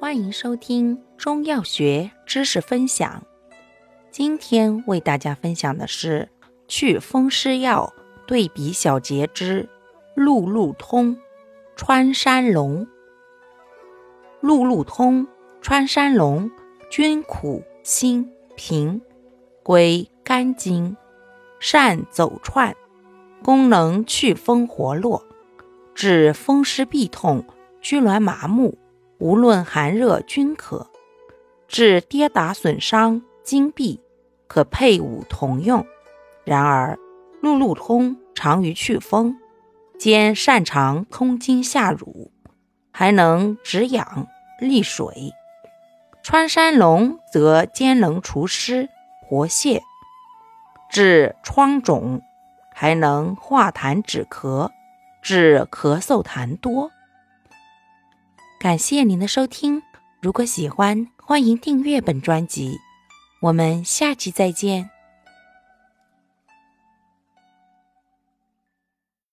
欢迎收听中药学知识分享。今天为大家分享的是祛风湿药对比小结之鹿鹿通、川山龙。鹿鹿通、川山龙均苦辛平，归肝经，善走窜，功能祛风活络，治风湿痹痛、拘挛麻木。无论寒热均可，治跌打损伤筋痹，可配伍同用。然而，路路通长于祛风，兼擅长通经下乳，还能止痒利水；穿山龙则兼能除湿活血，治疮肿，还能化痰止咳，治咳嗽痰多。感谢您的收听，如果喜欢，欢迎订阅本专辑，我们下期再见。